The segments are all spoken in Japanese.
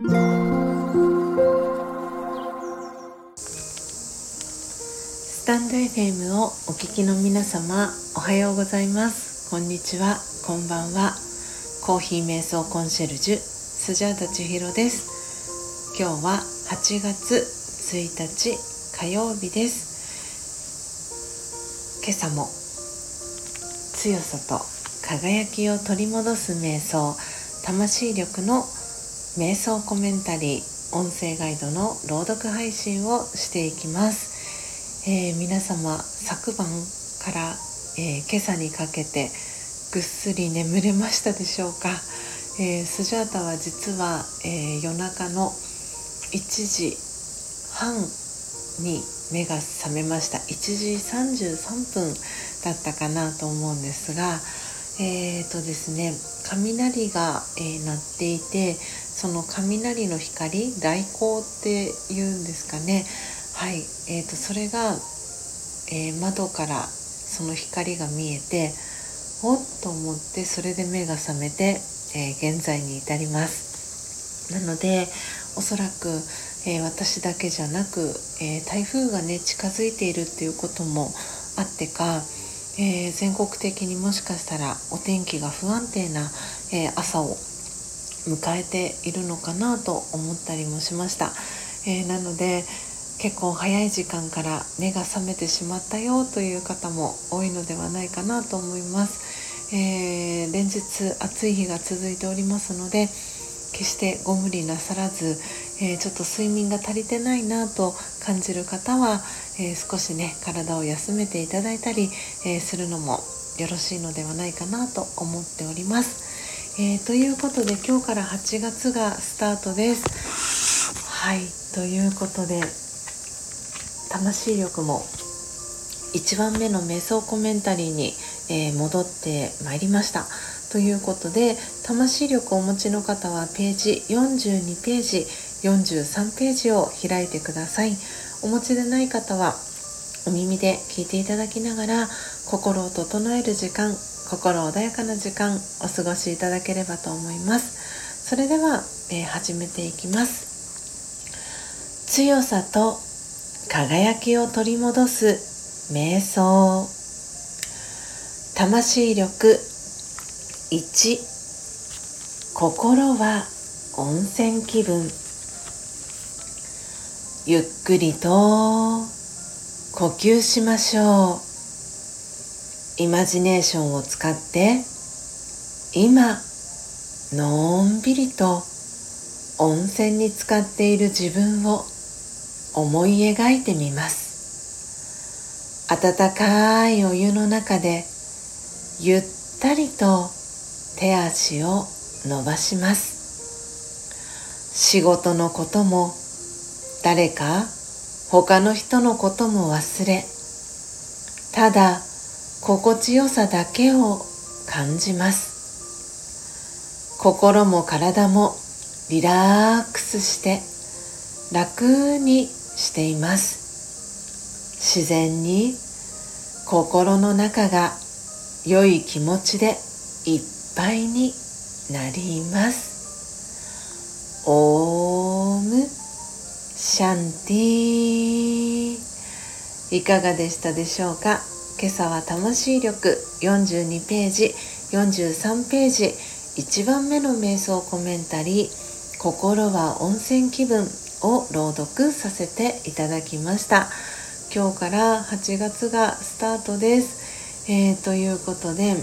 スタンド FM をお聞きの皆様おはようございます。こんにちは。こんばんは。コーヒー瞑想コンシェルジュスジャータ千尋です。今日は8月1日火曜日です。今朝も強さと輝きを取り戻す瞑想魂力の瞑想コメンタリー音声ガイドの朗読配信をしていきます、えー、皆様昨晩から、えー、今朝にかけてぐっすり眠れましたでしょうか、えー、スジャータは実は、え夜中の1時半に目が覚めました。1時33分だったかなと思うんですがえーとですね雷が、えー、鳴っていてその雷の光雷光っていうんですかね。はい、えーと、それが、えー、窓からその光が見えておっと思ってそれで目が覚めて、えー、現在に至ります。なのでおそらく、えー、私だけじゃなく、え台風がね近づいているっていうこともあってかえ、全国的にもしかしたらお天気が不安定な、えー、朝を迎えているのかなと思ったりもしました、えー、なので結構早い時間から目が覚めてしまったよという方も多いのではないかなと思います、え連日暑い日が続いておりますので決してご無理なさらず、えー、ちょっと睡眠が足りてないなと感じる方は、えー、少しね体を休めていただいたり、えー、するのもよろしいのではないかなと思っております。えーということで今日から8月がスタートです。はいということで魂力も1番目の瞑想コメンタリーに、え戻ってまいりました。ということで魂力をお持ちの方はページ42ページ43ページを開いてくださいお持ちでない方はお耳で聞いていただきながら心を整える時間心穏やかな時間お過ごしいただければと思います。それでは、えー、始めていきます。強さと輝きを取り戻す瞑想。魂力。1心は温泉気分。ゆっくりと呼吸しましょう。イマジネーションを使って今のんびりと温泉に浸かっている自分を思い描いてみます。温かいお湯の中でゆったりと手足を伸ばします。仕事のことも誰か他の人のことも忘れただ心地よさだけを感じます。心も体もリラックスして楽にしています。自然に心の中が良い気持ちでいっぱいになります。オームシャンティいかがでしたでしょうか？今朝は魂力42ページ43ページ1番目の瞑想コメンタリー心は温泉気分を朗読させていただきました。今日から8月がスタートです、えー、ということで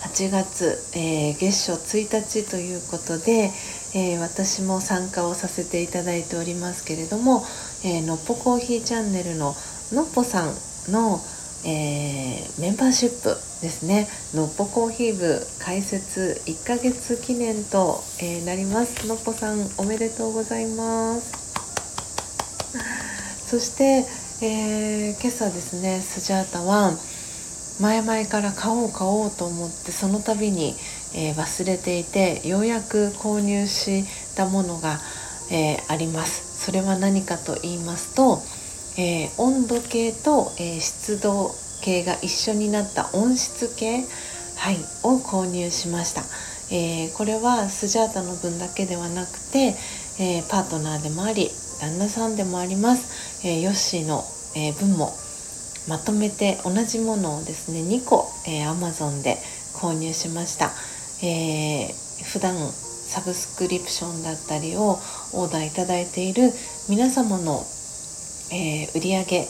8月、えー、月初1日ということで、えー、私も参加をさせていただいておりますけれども、えー、のっぽコーヒーチャンネルののっぽさんの、えー、メンバーシップですね。のっぽコーヒー部開設1ヶ月記念と、えー、なります。のっぽさんおめでとうございます。そして、えー、今朝ですねスジャータは前々から買おう買おうと思ってその度に、えー、忘れていてようやく購入したものが、えー、あります。それは何かと言いますと、えー、温度計と、え湿度計が一緒になった温湿計、はい、を購入しました、えー、これはスジャータの分だけではなくて、えー、パートナーでもあり旦那さんでもあります、えー、ヨッシーの、え分もまとめて同じものをですね2個、えー、Amazon で購入しました、えー、普段サブスクリプションだったりをオーダーいただいている皆様の、えー、売上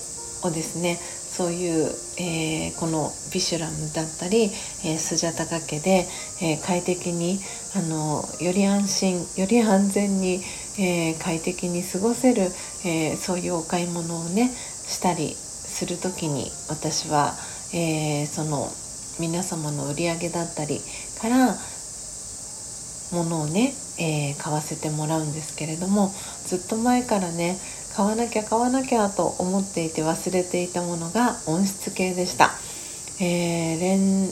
をですねそういう、えー、このビシュラムだったり、えー、スジャタカ家で、えー、快適にあのより安心より安全に、え快適に過ごせる、えそういうお買い物をねしたりする時に私は、えその皆様の売り上げだったりからものをね、え買わせてもらうんですけれどもずっと前からね買わなきゃ買わなきゃと思っていて忘れていたものが温室系でした、えー、連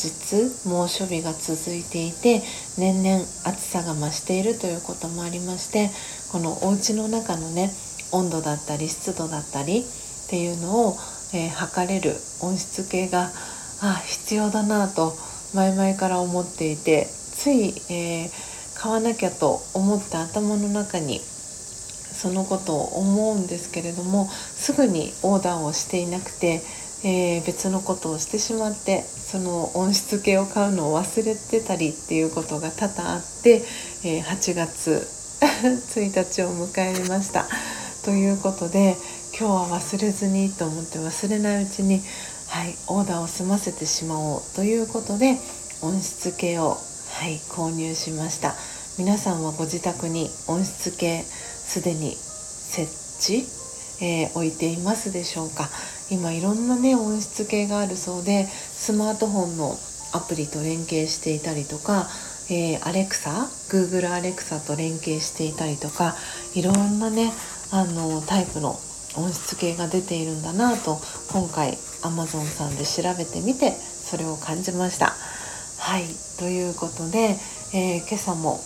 日猛暑日が続いていて年々暑さが増しているということもありましてこのお家の中のね温度だったり湿度だったりっていうのを、えー、測れる温室計があ必要だなと前々から思っていてつい、えー、買わなきゃと思った頭の中にそのことを思うんですけれどもすぐにオーダーをしていなくて、えー、別のことをしてしまってその温室系を買うのを忘れてたりっていうことが多々あって、えー、8月 1日を迎えました。ということで今日は忘れずにと思って忘れないうちに、はい、オーダーを済ませてしまおうということで温室系を、はい、購入しました皆さんはご自宅に温室系すでに設置、えー、置いていますでしょうか今いろんなね音質計があるそうでスマートフォンのアプリと連携していたりとか、えー、アレクサ Google アレクサと連携していたりとかいろんなねあのタイプの音質計が出ているんだなと今回 Amazon さんで調べてみてそれを感じました。はいということで、えー、今朝も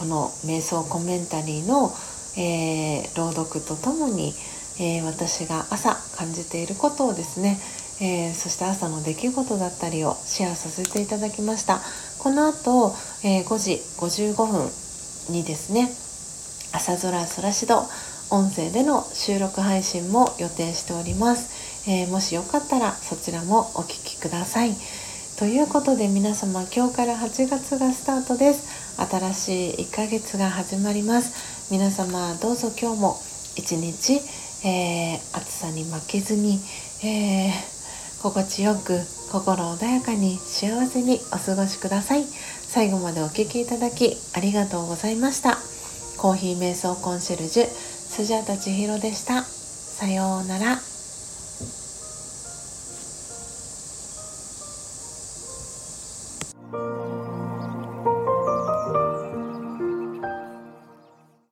この瞑想コメンタリーの、えー、朗読とともに、えー、私が朝感じていることをですね、えー、そして朝の出来事だったりをシェアさせていただきました。この後、え5時55分にですね朝空空しど音声での収録配信も予定しております、えもしよかったらそちらもお聴きください。ということで皆様今日から8月がスタートです。新しい1ヶ月が始まります。皆様どうぞ今日も一日、えー、暑さに負けずに、えー、心地よく心穏やかに幸せにお過ごしください。最後までお聴きいただきありがとうございました。コーヒー瞑想コンシェルジュスジャータ千尋でした。さようなら「